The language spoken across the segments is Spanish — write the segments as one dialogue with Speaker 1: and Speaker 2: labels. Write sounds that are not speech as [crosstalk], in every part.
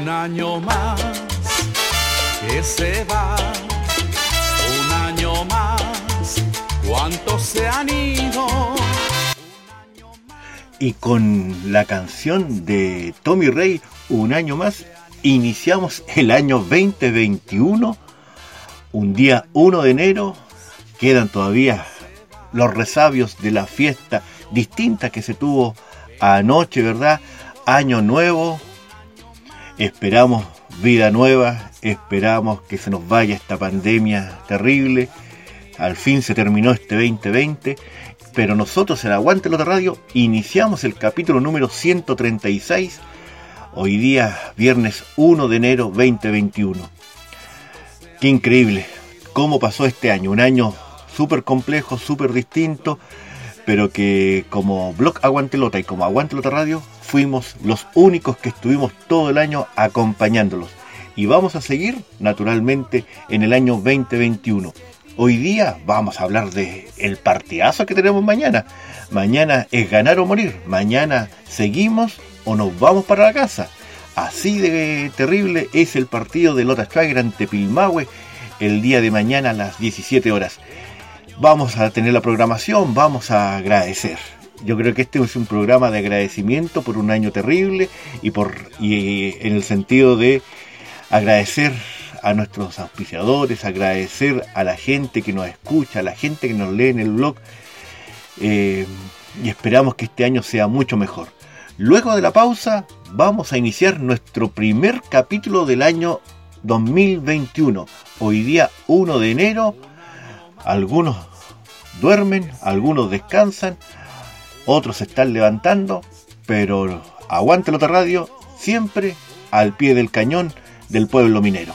Speaker 1: Un año más que se va, un año más, ¿cuántos se han ido?
Speaker 2: Y con la canción de Tommy Rey, Un año más, iniciamos el año 2021, un día 1 de enero, quedan todavía los resabios de la fiesta distinta que se tuvo anoche, ¿verdad? Año nuevo, Esperamos vida nueva, esperamos que se nos vaya esta pandemia terrible. Al fin se terminó este 2020, pero nosotros en Aguante Lota Radio iniciamos el capítulo número 136, hoy día viernes 1 de enero 2021. Qué increíble cómo pasó este año, un año súper complejo, súper distinto, pero que como Blog Aguantelota y como Aguantelota Radio fuimos los únicos que estuvimos todo el año acompañándolos. Y vamos a seguir, naturalmente, en el año 2021. Hoy día vamos a hablar de el partidazo que tenemos mañana. Mañana es ganar o morir. Mañana seguimos o nos vamos para la casa. Así de terrible es el partido de Lota Schwager ante Pilmahue el día de mañana a las 17 horas. Vamos a tener la programación, vamos a agradecer yo creo que este es un programa de agradecimiento por un año terrible y por y en el sentido de agradecer a nuestros auspiciadores, agradecer a la gente que nos escucha, a la gente que nos lee en el blog eh, y esperamos que este año sea mucho mejor. Luego de la pausa vamos a iniciar nuestro primer capítulo del año 2021. Hoy día 1 de enero, algunos duermen, algunos descansan, otros se están levantando, pero aguante la radio siempre al pie del cañón del pueblo minero.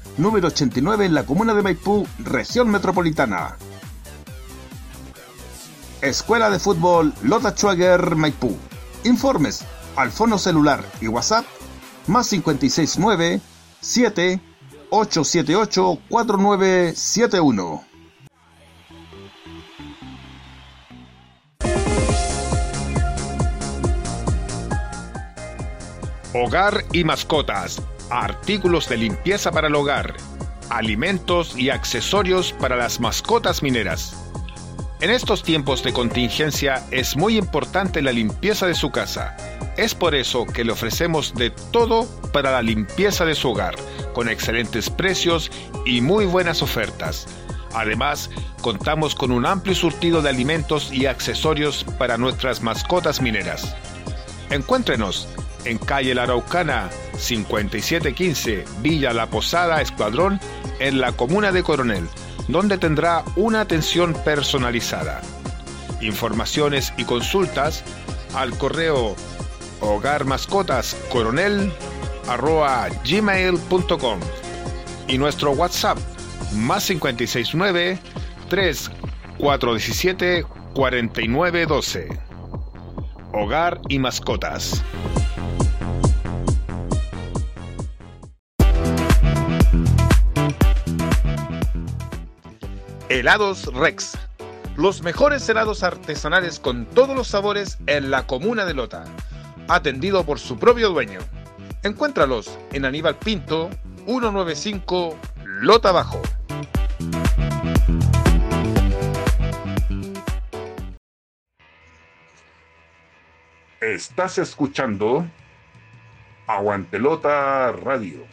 Speaker 3: número 89 en la comuna de Maipú, región metropolitana. Escuela de Fútbol Lota Schwager Maipú. Informes al fono celular y WhatsApp más 569 7 878 4971.
Speaker 4: Hogar y mascotas, artículos de limpieza para el hogar, alimentos y accesorios para las mascotas mineras. En estos tiempos de contingencia es muy importante la limpieza de su casa. Es por eso que le ofrecemos de todo para la limpieza de su hogar, con excelentes precios y muy buenas ofertas. Además, contamos con un amplio surtido de alimentos y accesorios para nuestras mascotas mineras. Encuéntrenos en calle La Araucana 5715, Villa La Posada, Escuadrón, en la comuna de Coronel donde tendrá una atención personalizada. Informaciones y consultas al correo hogarmascotascoronel.gmail.com y nuestro WhatsApp más 569 3417 4912. Hogar y mascotas. Helados Rex. Los mejores helados artesanales con todos los sabores en la comuna de Lota. Atendido por su propio dueño. Encuéntralos en Aníbal Pinto, 195 Lota Bajo. Estás escuchando Aguantelota Radio.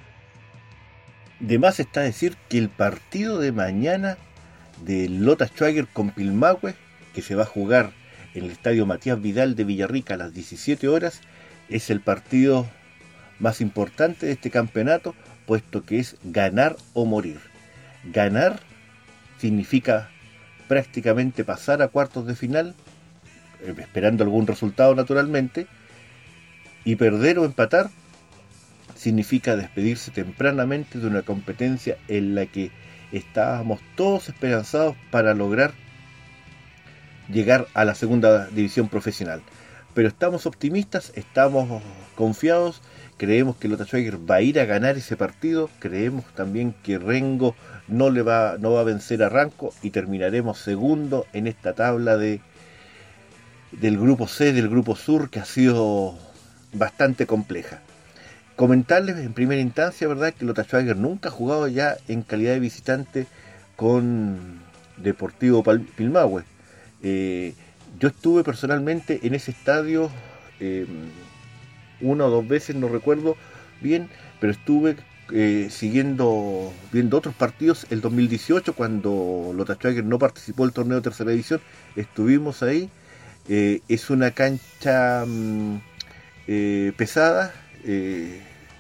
Speaker 2: De más está decir que el partido de mañana de Lota Schwager con Pilmahue, que se va a jugar en el estadio Matías Vidal de Villarrica a las 17 horas, es el partido más importante de este campeonato, puesto que es ganar o morir. Ganar significa prácticamente pasar a cuartos de final, eh, esperando algún resultado naturalmente, y perder o empatar significa despedirse tempranamente de una competencia en la que estábamos todos esperanzados para lograr llegar a la segunda división profesional. Pero estamos optimistas, estamos confiados, creemos que Lota Schweiger va a ir a ganar ese partido, creemos también que Rengo no, le va, no va a vencer a Ranco y terminaremos segundo en esta tabla de, del grupo C, del grupo Sur, que ha sido bastante compleja. Comentarles en primera instancia, ¿verdad?, que Lota Schwager nunca ha jugado ya en calidad de visitante con Deportivo Pilmahue. Eh, yo estuve personalmente en ese estadio em, una o dos veces, no recuerdo bien, pero estuve eh, siguiendo, viendo otros partidos el 2018 cuando Lota Schwager no participó del torneo de tercera división, estuvimos ahí. Eh, es una cancha mm, pesada,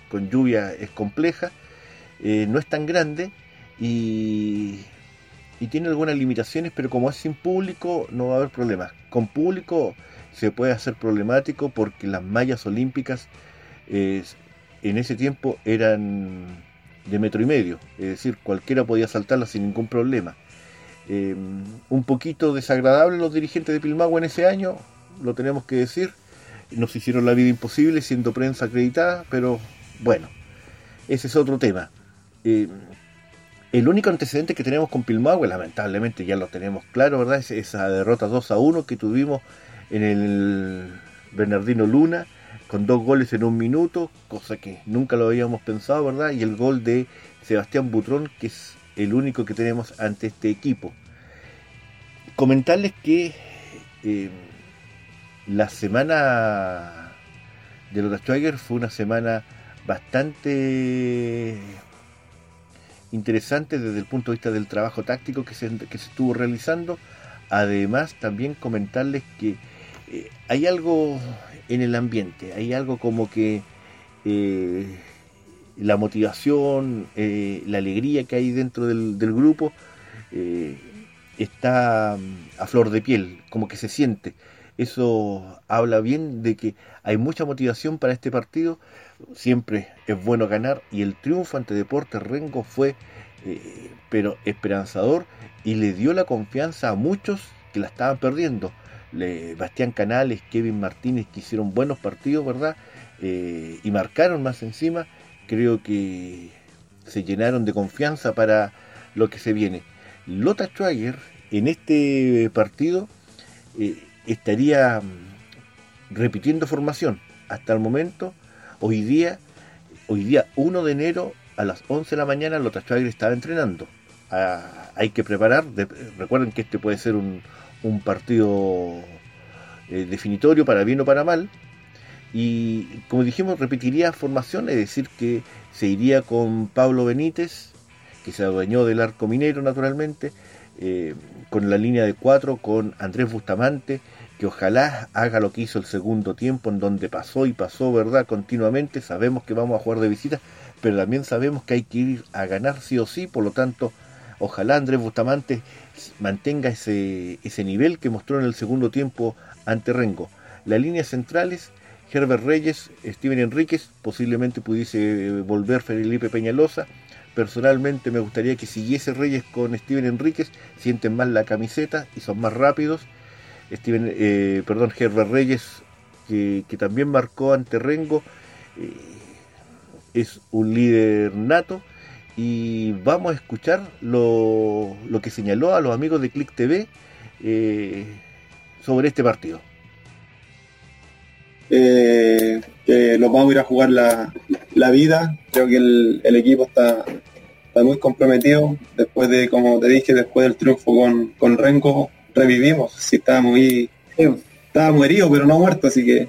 Speaker 2: con lluvia es compleja, eh, no es tan grande y, tiene algunas limitaciones, pero como es sin público no va a haber problemas. Con público se puede hacer problemático porque las mallas olímpicas en ese tiempo eran de metro y medio, es decir, cualquiera podía saltarlas sin ningún problema. Eh, un poquito desagradable los dirigentes de Pilmagua en ese año, lo tenemos que decir. Nos hicieron la vida imposible siendo prensa acreditada, pero bueno, ese es otro tema. Eh, el único antecedente que tenemos con Pilmahue, lamentablemente ya lo tenemos claro, ¿verdad? Es esa derrota 2 a 1 que tuvimos en el Bernardino Luna, con dos goles en un minuto, cosa que nunca lo habíamos pensado, ¿verdad? Y el gol de Sebastián Butrón, que es el único que tenemos ante este equipo. Comentarles que eh, la semana de los Schwager fue una semana bastante interesante desde el punto de vista del trabajo táctico que se, que se estuvo realizando. Además, también comentarles que eh, hay algo en el ambiente, hay algo como que eh, la motivación, eh, la alegría que hay dentro del, grupo está mm, a flor de piel, como que se siente. Eso habla bien de que hay mucha motivación para este partido siempre es bueno ganar y el triunfo ante Deportes Rengo fue eh, pero esperanzador y le dio la confianza a muchos que la estaban perdiendo. Le, Bastián Canales, Kevin Martínez que hicieron buenos partidos, ¿verdad? Eh, y marcaron más encima, creo que se llenaron de confianza para lo que se viene. Lota Schwager en este partido eh, estaría mm, repitiendo formación. Hasta el momento Hoy día, hoy día 1 de enero a las 11 de la mañana Lota Schwager estaba entrenando. Ah, hay que preparar, recuerden que este puede ser un, partido eh, definitorio para bien o para mal. Y como dijimos, repetiría formación, es decir, que se iría con Pablo Benítez, que se adueñó del arco minero naturalmente, eh, con la línea de 4, con Andrés Bustamante, que ojalá haga lo que hizo el segundo tiempo, en donde pasó y pasó, ¿verdad? Continuamente, sabemos que vamos a jugar de visita, pero también sabemos que hay que ir a ganar sí o sí, por lo tanto, Ojalá Andrés Bustamante mantenga ese, ese nivel que mostró en el segundo tiempo ante Rengo. Las líneas centrales, Herbert Reyes, Steven Enríquez, posiblemente pudiese volver Felipe Peñalosa. Personalmente me gustaría que siguiese Reyes con Steven Enríquez, sienten más la camiseta y son más rápidos. Steven, eh, perdón, Herbert Reyes, que, también marcó ante Rengo, eh, es un líder nato. Y vamos a escuchar lo, que señaló a los amigos de Click TV eh, sobre este partido.
Speaker 5: que los vamos a ir a jugar la, vida. Creo que el, equipo está, muy comprometido. Después de, como te dije, después del triunfo con, con Renko, revivimos. Sí, estaba muy, estaba muy herido, pero no muerto, así que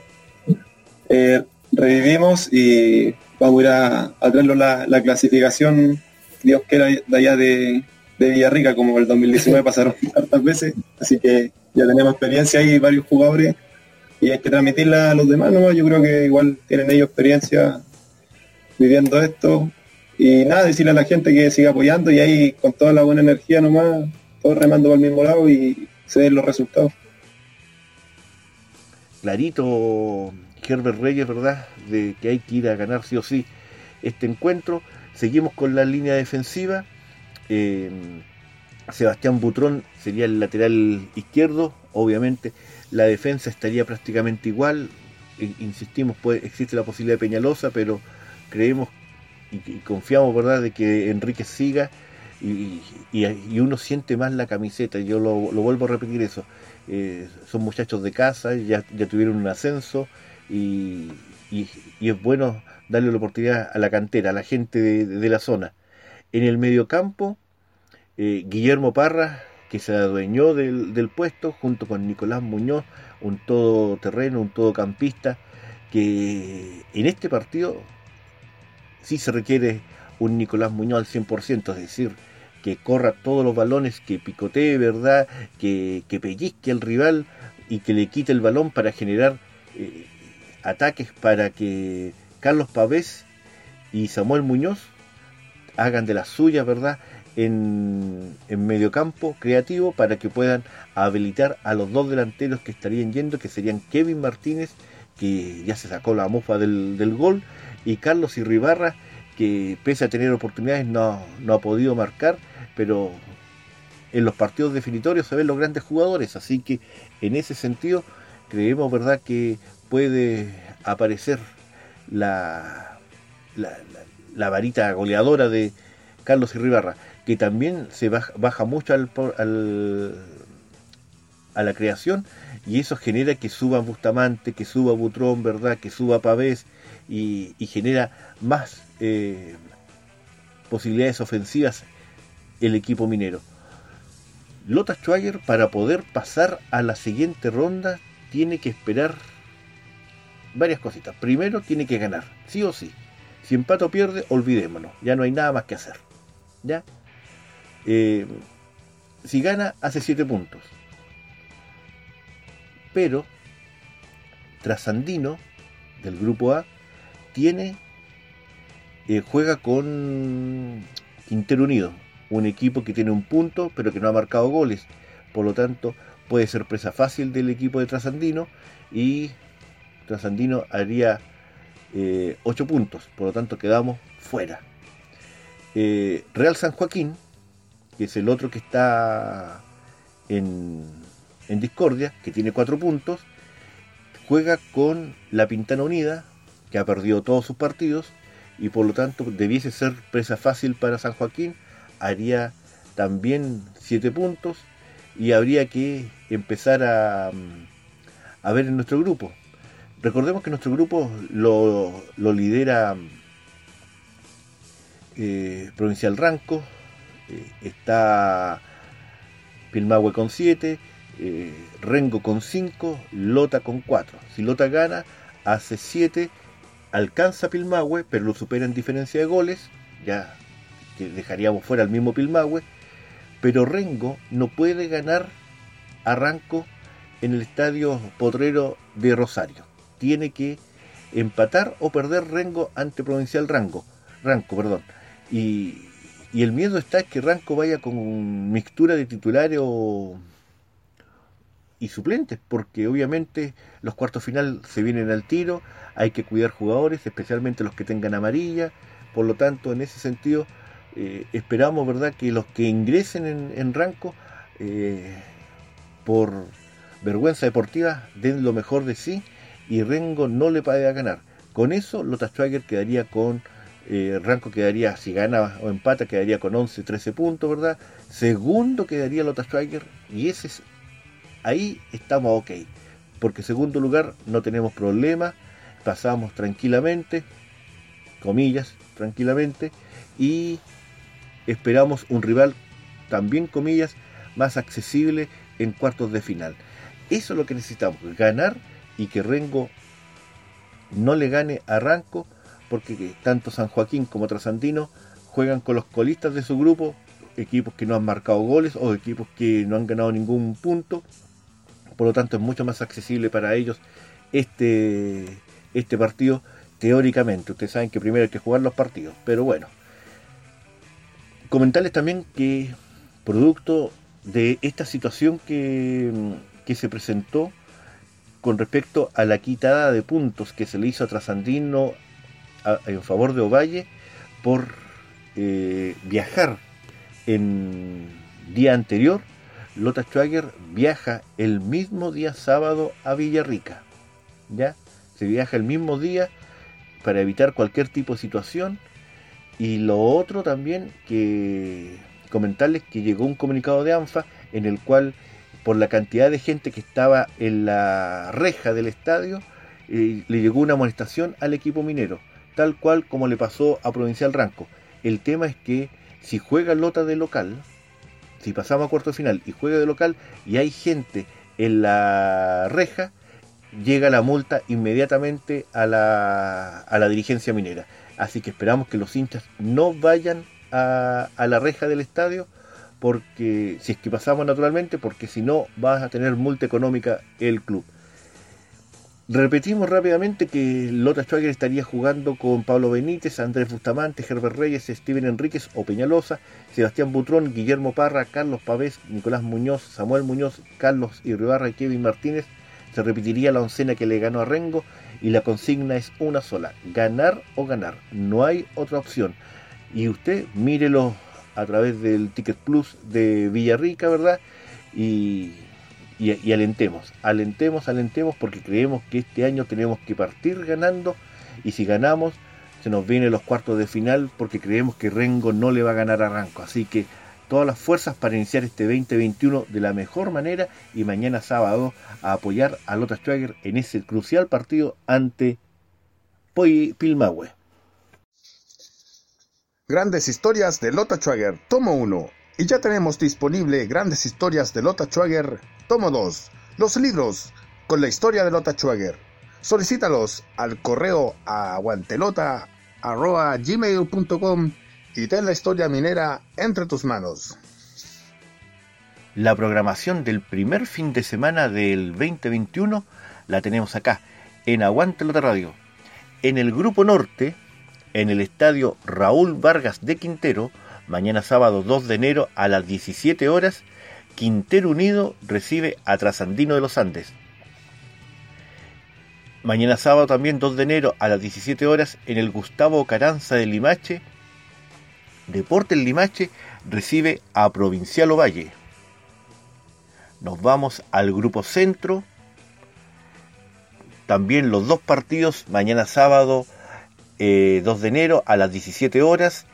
Speaker 5: eh, revivimos y vamos a ir a, traerlo la, clasificación, Dios quiera, de allá de, de Villarrica, como el 2019 [laughs] pasaron tantas veces, así que ya tenemos experiencia ahí, varios jugadores, y hay que transmitirla a los demás nomás, yo creo que igual tienen ellos experiencia viviendo esto, y nada, decirle a la gente que siga apoyando y ahí con toda la buena energía nomás, todos remando por el mismo lado y se den los resultados.
Speaker 2: Clarito, Herbert Reyes, ¿verdad? De que hay que ir a ganar sí o sí este encuentro. Seguimos con la línea defensiva. Eh, Sebastián Butrón sería el lateral izquierdo. Obviamente la defensa estaría prácticamente igual. Insistimos, puede, existe la posibilidad de Peñalosa, pero creemos y, confiamos, ¿verdad?, de que Enrique siga y, uno siente más la camiseta. Yo lo, vuelvo a repetir eso. Eh, son muchachos de casa, ya, ya tuvieron un ascenso y, es bueno darle la oportunidad a la cantera, a la gente de, la zona. En el mediocampo, eh, Guillermo Parra, que se adueñó del, del, puesto, junto con Nicolás Muñoz, un todoterreno, un todocampista, que en este partido sí se requiere un Nicolás Muñoz al 100%, es decir, que corra todos los balones, que picotee, ¿verdad? Que, que pellizque al rival y que le quite el balón para generar eh, ataques para que Carlos Pavés y Samuel Muñoz hagan de las suyas, ¿verdad? En, en mediocampo creativo para que puedan habilitar a los dos delanteros que estarían yendo, que serían Kevin Martínez, que ya se sacó la mofa del, del gol, y Carlos Irribarra, que pese a tener oportunidades no, no ha podido marcar, pero en los partidos definitorios se ven los grandes jugadores, así que en ese sentido creemos verdad que puede aparecer la, la, varita goleadora de Carlos Irribarra, que también se baja, mucho al, a la creación y eso genera que suba Bustamante, que suba Butrón, ¿verdad? que suba Pavés y, genera más eh, posibilidades ofensivas el equipo minero. Lota Schwager para poder pasar a la siguiente ronda tiene que esperar varias cositas. Primero, tiene que ganar, sí o sí. Si empata o pierde, olvidémonos. Ya no hay nada más que hacer. ¿Ya? Eh, si gana, hace 7 puntos. Pero, Trasandino, del grupo A, tiene. Eh, juega con Quintero Unido, un equipo que tiene un punto, pero que no ha marcado goles. Por lo tanto, puede ser presa fácil del equipo de Trasandino y Trasandino haría 8 eh, puntos, por lo tanto quedamos fuera. Eh, Real San Joaquín, que es el otro que está en, en discordia, que tiene 4 puntos, juega con la Pintana Unida, que ha perdido todos sus partidos, y por lo tanto debiese ser presa fácil para San Joaquín, haría también 7 puntos, y habría que empezar a, a ver en nuestro grupo. Recordemos que nuestro grupo lo, lidera eh, Provincial Ranco, eh, está Pilmahue con 7, eh, Rengo con 5, Lota con 4. Si Lota gana, hace 7, alcanza Pilmahue, pero lo supera en diferencia de goles, ya que dejaríamos fuera al mismo Pilmahue, pero Rengo no puede ganar a Ranco en el estadio Potrero de Rosario tiene que empatar o perder Rengo ante Provincial Rango, Ranco. Perdón. Y el miedo está es que Ranco vaya con mixtura de titulares y suplentes, porque obviamente los cuartos final se vienen al tiro, hay que cuidar jugadores, especialmente los que tengan amarilla, por lo tanto, en ese sentido, eh, esperamos, ¿verdad?, que los que ingresen en, Ranco, eh, por vergüenza deportiva, den lo mejor de sí y Rengo no le puede ganar. Con eso, Lota Schwager quedaría con, eh, Ranco quedaría, si gana o empata, quedaría con 11, 13 puntos, ¿verdad? Segundo quedaría Lota Schwager y ese es ahí estamos ok. Porque segundo lugar no tenemos problema, pasamos tranquilamente, comillas, tranquilamente, y esperamos un rival también, comillas, más accesible en cuartos de final. Eso es lo que necesitamos, ganar y que Rengo no le gane a Ranco, porque tanto San Joaquín como Trasandino juegan con los colistas de su grupo, equipos que no han marcado goles o equipos que no han ganado ningún punto, por lo tanto es mucho más accesible para ellos este, este partido teóricamente. Ustedes saben que primero hay que jugar los partidos, pero bueno. Comentarles también que producto de esta situación que, que se presentó con respecto a la quitada de puntos que se le hizo a Trasandino en favor de Ovalle por eh, viajar en día anterior Lota Schwager viaja el mismo día sábado a Villarrica. ¿Ya? Se viaja el mismo día para evitar cualquier tipo de situación. Y lo otro también que comentarles que llegó un comunicado de ANFA en el cual por la cantidad de gente que estaba en la reja del estadio eh, le llegó una amonestación al equipo minero, tal cual como le pasó a Provincial Ranco. El tema es que si juega Lota de local, si pasamos a cuarto final y juega de local y hay gente en la reja, llega la multa inmediatamente a la, a la dirigencia minera. Así que esperamos que los hinchas no vayan a, la reja del estadio, porque si es que pasamos naturalmente, porque si no vas a tener multa económica el club. Repetimos rápidamente que Lota Schwager estaría jugando con Pablo Benítez, Andrés Bustamante, Herbert Reyes, Steven Enríquez o Peñalosa, Sebastián Butrón, Guillermo Parra, Carlos Pavés, Nicolás Muñoz, Samuel Muñoz, Carlos Irribarra y Kevin Martínez. Se repetiría la oncena que le ganó a Rengo y la consigna es una sola, ganar o ganar, no hay otra opción. Y usted mírelo a través del Ticket Plus de Villarrica, ¿verdad? Y y, alentemos, alentemos, alentemos porque creemos que este año tenemos que partir ganando y si ganamos se nos vienen los cuartos de final porque creemos que Rengo no le va a ganar a Ranco. Así que todas las fuerzas para iniciar este 2021 de la mejor manera y mañana sábado a apoyar a Lota Schwager en ese crucial partido ante Pilmahue.
Speaker 3: Grandes historias de Lota Schwager, tomo 1. Y ya tenemos disponible Grandes historias de Lota Schwager Tomo 2. Los libros con la historia de Lota Schwager. Solicítalos al correo aguantelota.gmail.com y ten la historia minera entre tus manos.
Speaker 2: La programación del primer fin de semana del 2021 la tenemos acá, en Aguantelota Radio. En el Grupo Norte, en el estadio Raúl Vargas de Quintero, mañana sábado 2 de enero a las 17 horas, Quintero Unido recibe a Trasandino de los Andes. Mañana sábado también 2 de enero a las 17 horas en el Gustavo Caranza de Limache. Deportes Limache recibe a Provincial Ovalle. Nos vamos al grupo centro. También los dos partidos mañana sábado 2 eh, de enero a las 17 horas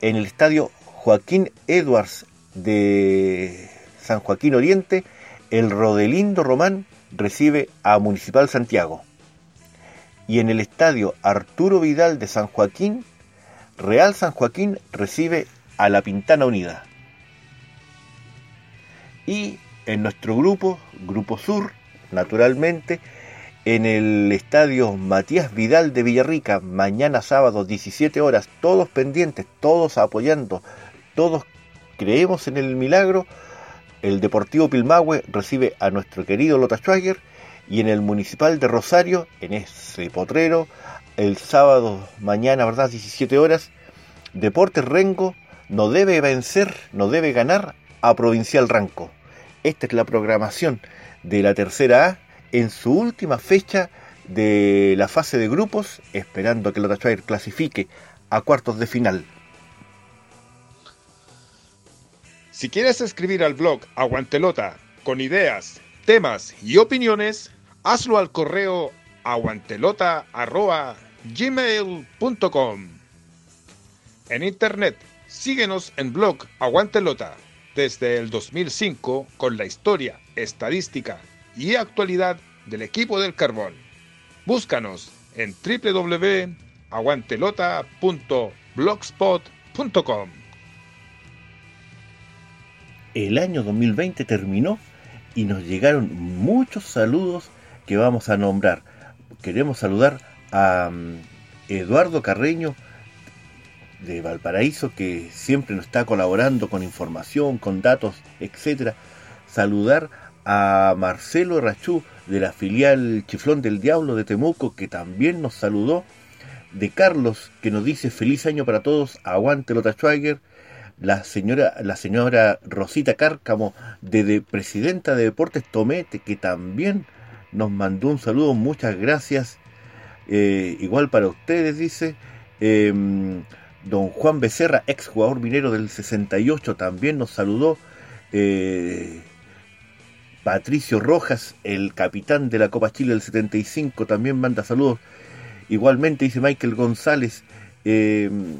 Speaker 2: en el estadio Joaquín Edwards de San Joaquín Oriente, el Rodelindo Román recibe a Municipal Santiago. Y en el estadio Arturo Vidal de San Joaquín, Real San Joaquín recibe a la Pintana Unida. Y en nuestro grupo, Grupo Sur, naturalmente, en el estadio Matías Vidal de Villarrica, mañana sábado 17 horas, todos pendientes, todos apoyando, todos creemos en el milagro, el Deportivo Pilmahue recibe a nuestro querido Lota Schwager y en el Municipal de Rosario, en ese potrero, el sábado mañana, ¿verdad? 17 horas, Deportes Rengo no debe vencer, no debe ganar a Provincial Ranco. Esta es la programación de la tercera A en su última fecha de la fase de grupos, esperando que la Tachuair clasifique a cuartos de final.
Speaker 4: Si quieres escribir al blog Aguantelota con ideas, temas y opiniones, hazlo al correo aguantelota.gmail.com. En internet, síguenos en blog Aguantelota desde el 2005 con la historia, estadística y actualidad del equipo del carbón. Búscanos en www.aguantelota.blogspot.com.
Speaker 2: El año 2020 terminó y nos llegaron muchos saludos que vamos a nombrar. Queremos saludar a mm, Eduardo Carreño de Valparaíso que siempre nos está colaborando con información, con datos, etcétera. Saludar a Marcelo Rachú de la filial Chiflón del Diablo de Temuco que también nos saludó. De Carlos que nos dice feliz año para todos, aguante Lota Schwager la señora, la señora Rosita Cárcamo, de, presidenta de Deportes Tomete, que también nos mandó un saludo, muchas gracias. Eh, igual para ustedes, dice. Em, don Juan Becerra, ex jugador minero del 68, también nos saludó. Eh, Patricio Rojas, el capitán de la Copa Chile del 75, también manda saludos. Igualmente dice Michael González, em,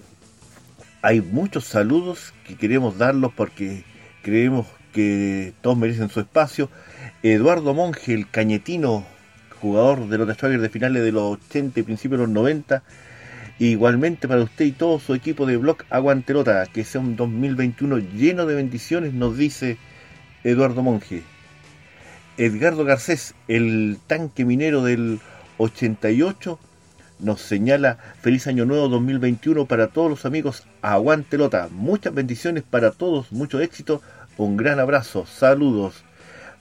Speaker 2: hay muchos saludos que queremos darlos porque creemos que todos merecen su espacio. Eduardo Monge, el cañetino, jugador de los Destroyers de finales de los 80 y principios de los 90. Igualmente para usted y todo su equipo de Block Aguantelota, que sea un 2021 lleno de bendiciones, nos dice Eduardo Monge. Edgardo Garcés, el tanque minero del 88, nos señala feliz año nuevo 2021 para todos los amigos. Aguante Lota. Muchas bendiciones para todos, mucho éxito. Un gran abrazo, saludos.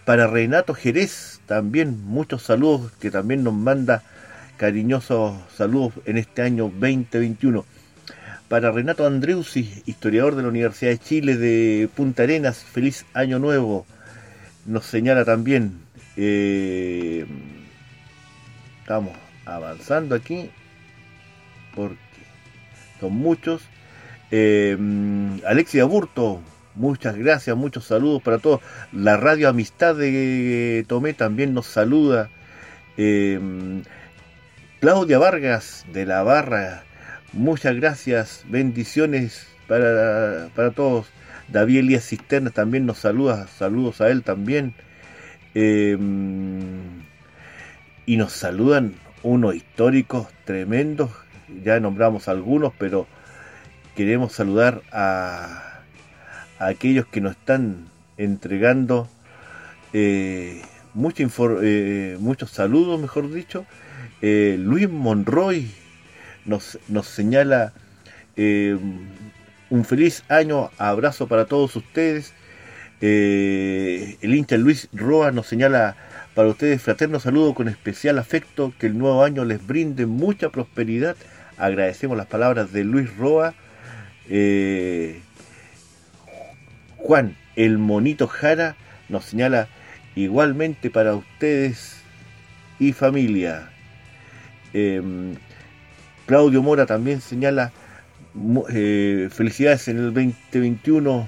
Speaker 2: Para Renato Jerez también muchos saludos que también nos manda cariñosos saludos en este año 2021. Para Renato Andreusi, historiador de la Universidad de Chile de Punta Arenas, feliz año nuevo. Nos señala también. Eh, estamos avanzando aquí porque son muchos. Eh, Alexia Burto, muchas gracias, muchos saludos para todos. La Radio Amistad de Tomé también nos saluda. Eh, Claudia Vargas de la Barra, muchas gracias, bendiciones para, para todos. David Elías Cisterna también nos saluda, saludos a él también. Eh, y nos saludan unos históricos tremendos, ya nombramos algunos, pero queremos saludar a, aquellos que nos están entregando eh, eh, muchos saludos, mejor dicho. Eh, Luis Monroy nos, nos señala un feliz año, abrazo para todos ustedes. el hincha Luis Roa nos señala para ustedes, fraterno saludo con especial afecto, que el nuevo año les brinde mucha prosperidad. Agradecemos las palabras de Luis Roa. Eh, Juan, el monito Jara, nos señala igualmente para ustedes y familia. Em, Claudio Mora también señala eh, felicidades en el 2021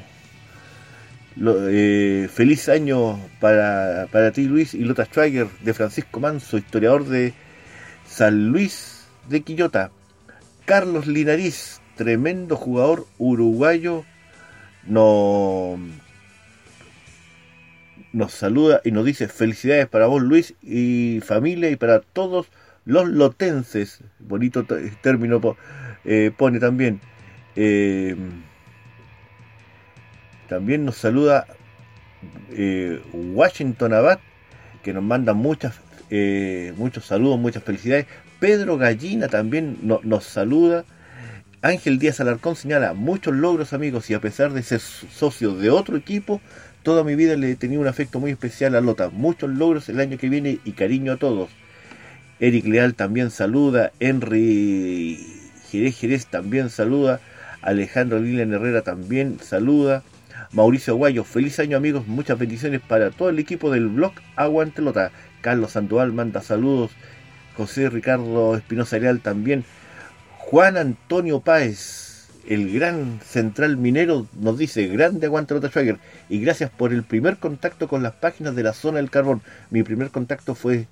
Speaker 2: eh, feliz año para, para ti Luis y Lota Schwager de Francisco Manso, historiador de San Luis de Quillota. Carlos Linariz, tremendo jugador uruguayo, no, nos saluda y nos dice felicidades para vos Luis y familia y para todos los lotenses. Bonito término eh, pone también. Eh, también nos saluda eh, Washington Abad, que nos manda muchas, muchos saludos, muchas felicidades. Pedro Gallina también nos saluda. Ángel Díaz Alarcón señala muchos logros amigos y a pesar de ser socio de otro equipo, toda mi vida le he tenido un afecto muy especial a Lota. Muchos logros el año que viene y cariño a todos. Eric Leal también saluda. Henry Jerez Jerez también saluda. Alejandro Lilian Herrera también saluda. Mauricio Guayo, feliz año amigos, muchas bendiciones para todo el equipo del blog Aguantelota. Carlos Sandoval manda saludos. José Ricardo Espinosa Real también. Juan Antonio Páez, el gran central minero, nos dice, grande Aguantelota Schwager. Y gracias por el primer contacto con las páginas de la zona del carbón. Mi primer contacto fue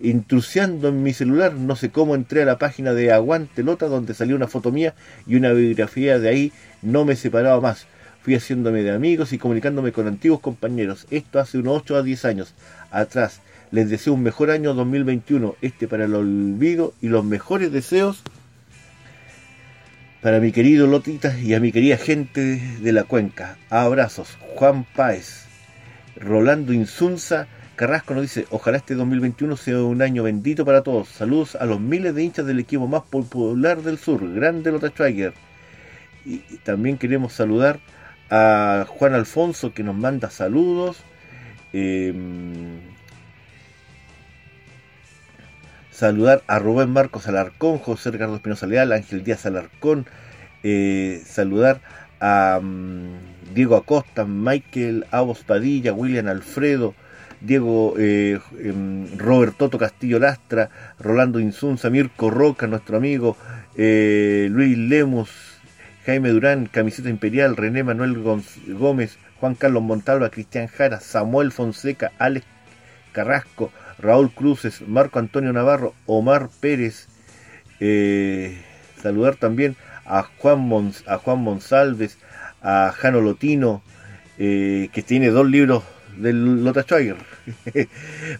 Speaker 2: intrusiando en mi celular, no sé cómo entré a la página de Aguantelota donde salió una foto mía y una biografía de ahí, no me separaba más. Fui haciéndome de amigos y comunicándome con antiguos compañeros. Esto hace unos 8 a 10 años atrás. Les deseo un mejor año 2021, este para el olvido y los mejores deseos para mi querido Lotita y a mi querida gente de la cuenca. Abrazos. Juan Páez, Rolando Insunza, Carrasco nos dice, ojalá este 2021 sea un año bendito para todos. Saludos a los miles de hinchas del equipo más popular del sur, grande Lota Schweiger. Y también queremos saludar a Juan Alfonso que nos manda saludos. Em, saludar a Rubén Marcos Alarcón, José Ricardo Espinosa Leal, Ángel Díaz Alarcón. Eh, saludar a mm, Diego Acosta, Michael Avos Padilla, William Alfredo, Diego eh, em, Robertoto Castillo Lastra, Rolando Insunza, Mirko Roca, nuestro amigo, eh, Luis Lemus, Jaime Durán, Camiseta Imperial, René Manuel Gómez, Juan Carlos Montalva, Cristian Jara, Samuel Fonseca, Alex Carrasco, Raúl Cruces, Marco Antonio Navarro, Omar Pérez, eh, saludar también a Juan, a Juan Monsalves, a Jano Lotino, que tiene dos libros del Lota Schwager, [laughs]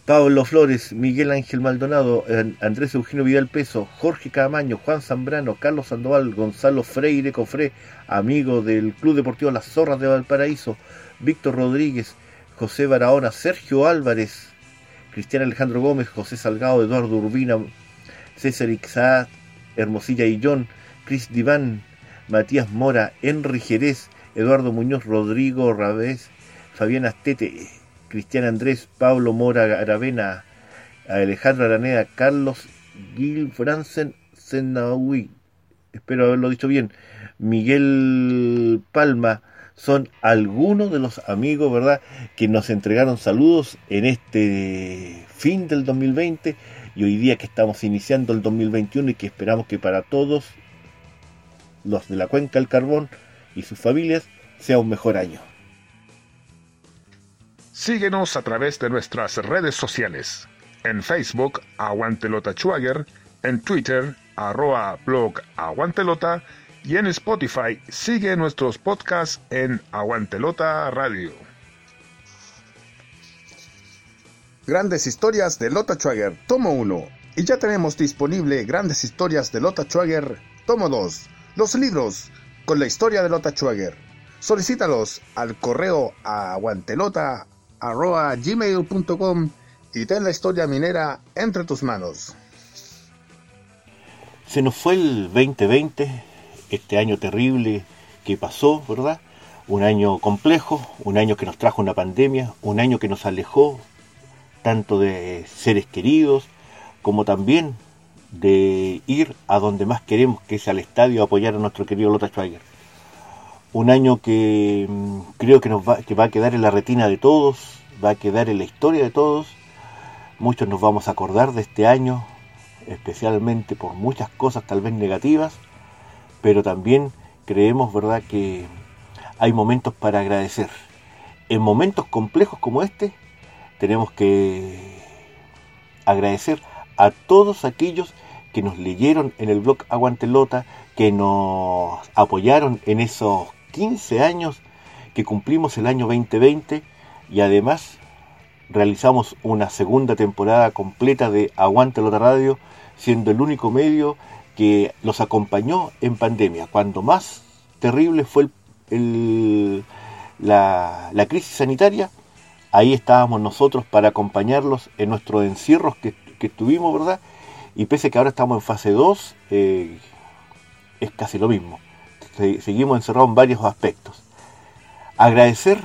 Speaker 2: Pablo Flores, Miguel Ángel Maldonado, Andrés Eugenio Vidal Peso, Jorge Camaño, Juan Zambrano, Carlos Sandoval, Gonzalo Freire Cofré, amigo del Club Deportivo Las Zorras de Valparaíso, Víctor Rodríguez, José Barahona, Sergio Álvarez, Cristian Alejandro Gómez, José Salgado, Eduardo Urbina, César Ixá, Hermosilla Illón, Cris Diván, Matías Mora, Henry Jerez, Eduardo Muñoz, Rodrigo Rabés, Fabián Astete, Cristian Andrés, Pablo Mora Aravena, Alejandro Araneda, Carlos Gil Franzen Senaui, espero haberlo dicho bien, Miguel Palma, son algunos de los amigos, ¿verdad?, que nos entregaron saludos en este fin del 2020 y hoy día que estamos iniciando el 2021 y que esperamos que para todos los de la cuenca del carbón y sus familias sea un mejor año.
Speaker 4: Síguenos a través de nuestras redes sociales. En Facebook, Aguantelota Schwager, en Twitter, arroba blog Aguantelota y en Spotify sigue nuestros podcasts en Aguantelota Radio.
Speaker 3: Grandes historias de Lota Schwager, tomo 1. Y ya tenemos disponible Grandes historias de Lota Schwager, tomo 2. Los libros con la historia de Lota Schwager. Solicítalos al correo aguantelota arroba gmail.com y ten la historia minera entre tus manos.
Speaker 2: Se nos fue el 2020, este año terrible que pasó, ¿verdad? Un año complejo, un año que nos trajo una pandemia, un año que nos alejó tanto de seres queridos como también de ir a donde más queremos, que es al estadio, a apoyar a nuestro querido Lota Schwager. Un año que mm, creo que, nos va, que va a quedar en la retina de todos, va a quedar en la historia de todos. Muchos nos vamos a acordar de este año, especialmente por muchas cosas tal vez negativas, pero también creemos, ¿verdad?, que hay momentos para agradecer. En momentos complejos como este, tenemos que agradecer a todos aquellos que nos leyeron en el blog Aguantelota, que nos apoyaron en esos 15 años que cumplimos el año 2020 y además realizamos una segunda temporada completa de Aguante Lota Radio, siendo el único medio que los acompañó en pandemia, cuando más terrible fue la, crisis sanitaria, ahí estábamos nosotros para acompañarlos en nuestros encierros que, que estuvimos, ¿verdad? Y pese a que ahora estamos en fase 2, eh, es casi lo mismo. Seguimos encerrados en varios aspectos. Agradecer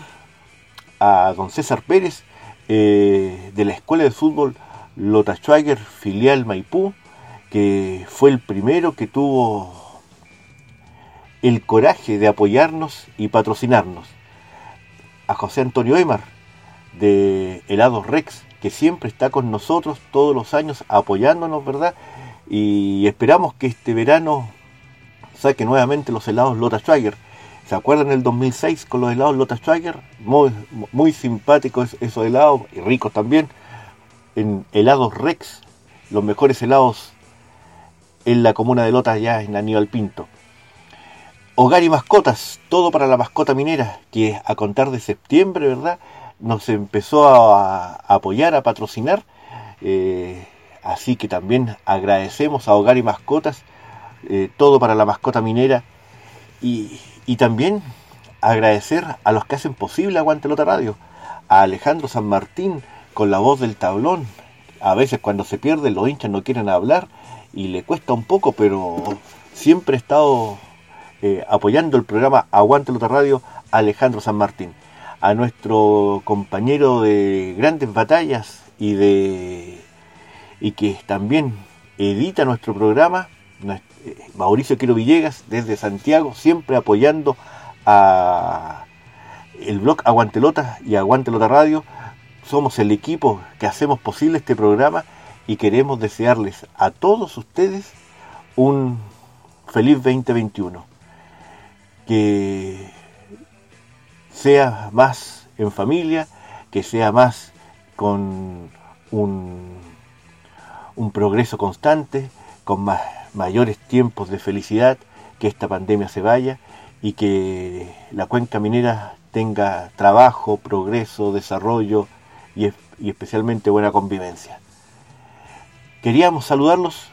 Speaker 2: a don César Pérez eh, de la Escuela de Fútbol Lota Schwager, filial Maipú, que fue el primero que tuvo el coraje de apoyarnos y patrocinarnos. A José Antonio Emar, de Helados Rex, que siempre está con nosotros todos los años apoyándonos, ¿verdad? Y esperamos que este verano saque nuevamente los helados Lota Schwager. ¿Se acuerdan el 2006 con los helados Lota Schwager? Muy, muy simpáticos esos helados y ricos también. En helados Rex, los mejores helados en la comuna de Lota, ya en Aníbal Pinto. Hogar y mascotas, todo para la mascota minera, que a contar de septiembre, ¿verdad? Nos empezó a, apoyar, a patrocinar. Eh, así que también agradecemos a Hogar y Mascotas, eh, todo para la mascota minera. Y, y, también agradecer a los que hacen posible Aguante Lota Radio. A Alejandro San Martín con la voz del tablón. A veces cuando se pierde los hinchas no quieren hablar y le cuesta un poco, pero siempre he estado eh, apoyando el programa Aguante Lota Radio, Alejandro San Martín. A nuestro compañero de grandes batallas y de y que también edita nuestro programa, eh, Mauricio Quiero Villegas, desde Santiago, siempre apoyando a el blog Aguantelota y Aguantelota Radio. Somos el equipo que hacemos posible este programa y queremos desearles a todos ustedes un feliz 2021. Que sea más en familia, que sea más con un, un progreso constante, con más, mayores tiempos de felicidad, que esta pandemia se vaya y que la cuenca minera tenga trabajo, progreso, desarrollo y, y especialmente buena convivencia. Queríamos saludarlos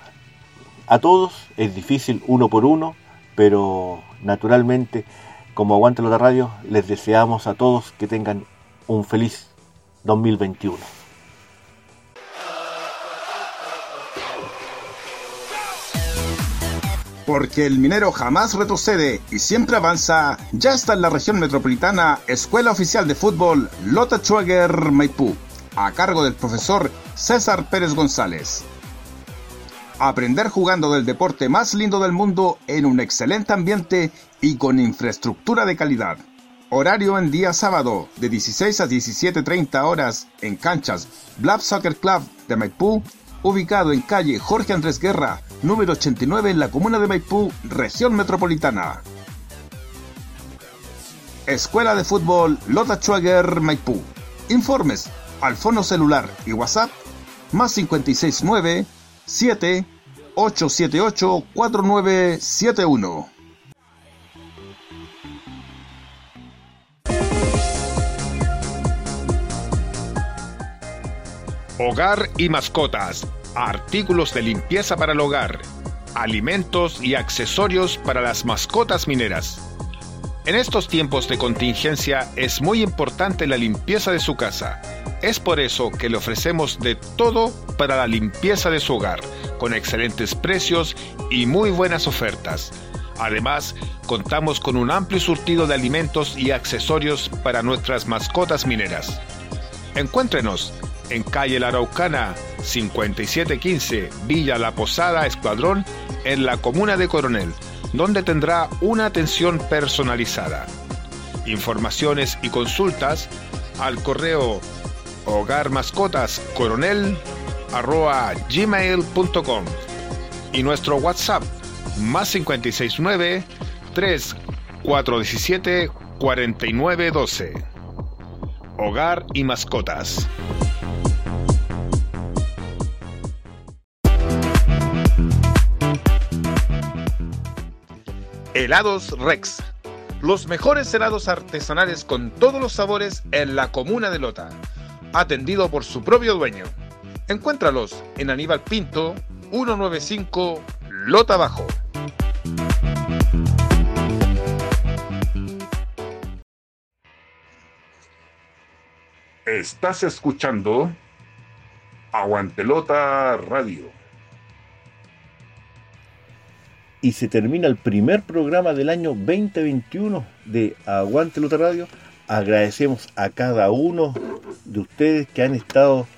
Speaker 2: a todos, es difícil uno por uno, pero naturalmente, como Aguante la Radio, les deseamos a todos que tengan un feliz 2021.
Speaker 3: Porque el minero jamás retrocede y siempre avanza, ya está en la región metropolitana Escuela Oficial de Fútbol Lota Schwager Maipú, a cargo del profesor César Pérez González. Aprender jugando del deporte más lindo del mundo en un excelente ambiente y con infraestructura de calidad. Horario en día sábado de 16 a 17.30 horas en canchas Blab Soccer Club de Maipú, ubicado en calle Jorge Andrés Guerra, número 89 en la comuna de Maipú, región metropolitana. Escuela de Fútbol Lota Schwager Maipú. Informes al fono celular y WhatsApp más 569 7 878 4971.
Speaker 4: Hogar y mascotas, artículos de limpieza para el hogar, alimentos y accesorios para las mascotas mineras. En estos tiempos de contingencia es muy importante la limpieza de su casa. Es por eso que le ofrecemos de todo para la limpieza de su hogar, con excelentes precios y muy buenas ofertas. Además, contamos con un amplio surtido de alimentos y accesorios para nuestras mascotas mineras. Encuéntrenos en calle La Araucana 5715 Villa La Posada Escuadrón en la comuna de Coronel donde tendrá una atención personalizada. Informaciones y consultas al correo hogarmascotascoronel.gmail.com y nuestro WhatsApp más 569 3417 4912. Hogar y mascotas. Helados Rex. Los mejores helados artesanales con todos los sabores en la comuna de Lota. Atendido por su propio dueño. Encuéntralos en Aníbal Pinto, 195 Lota Bajo. Estás escuchando Aguantelota Radio
Speaker 2: y se termina el primer programa del año 2021 de Aguante Luta Radio. Agradecemos a cada uno de ustedes que han estado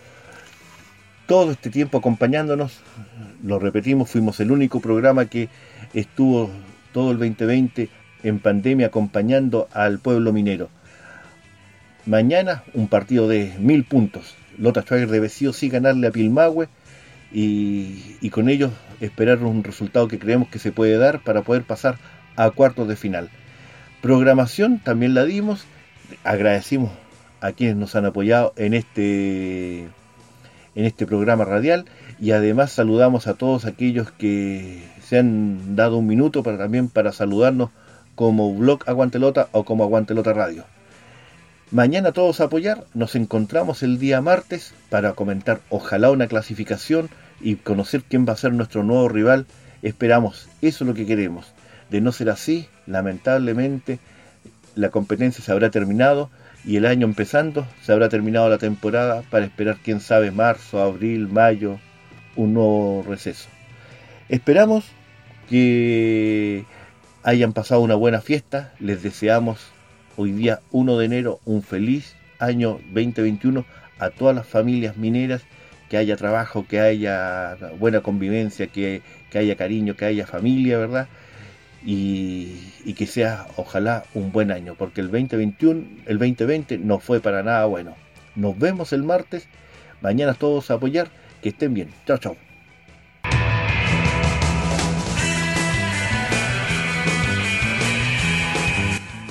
Speaker 2: todo este tiempo acompañándonos. Lo repetimos, fuimos el único programa que estuvo todo el 2020 en pandemia acompañando al pueblo minero. Mañana un partido de mil puntos. Lota Schwager debe sí o sí ganarle a Pilmahue y, con ello esperar un resultado que creemos que se puede dar para poder pasar a cuartos de final. Programación también la dimos. Agradecimos a quienes nos han apoyado en este en este programa radial y además saludamos a todos aquellos que se han dado un minuto para también para saludarnos como blog Aguantelota o como Aguantelota Radio. Mañana todos a apoyar, nos encontramos el día martes para comentar ojalá una clasificación y conocer quién va a ser nuestro nuevo rival. Esperamos, eso es lo que queremos. De no ser así, lamentablemente la competencia se habrá terminado y el año empezando se habrá terminado la temporada para esperar, quién sabe, marzo, abril, mayo, un nuevo receso. Esperamos que hayan pasado una buena fiesta, les deseamos hoy día 1 de enero un feliz año 2021 a todas las familias mineras, que haya trabajo, que haya buena convivencia, que, que haya cariño, que haya familia, ¿verdad? y, que sea ojalá un buen año, porque el 2021, el 2020 no fue para nada bueno. Nos vemos el martes, mañana todos a apoyar, que estén bien. Chao, chao.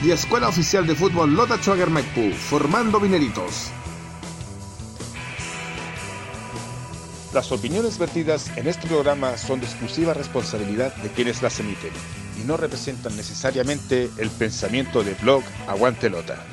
Speaker 3: Y Escuela Oficial de Fútbol Lota Schwager Maipú, formando mineritos. Las opiniones vertidas en este programa son de exclusiva responsabilidad de quienes las emiten y no representan necesariamente el pensamiento de blog Aguante Lota.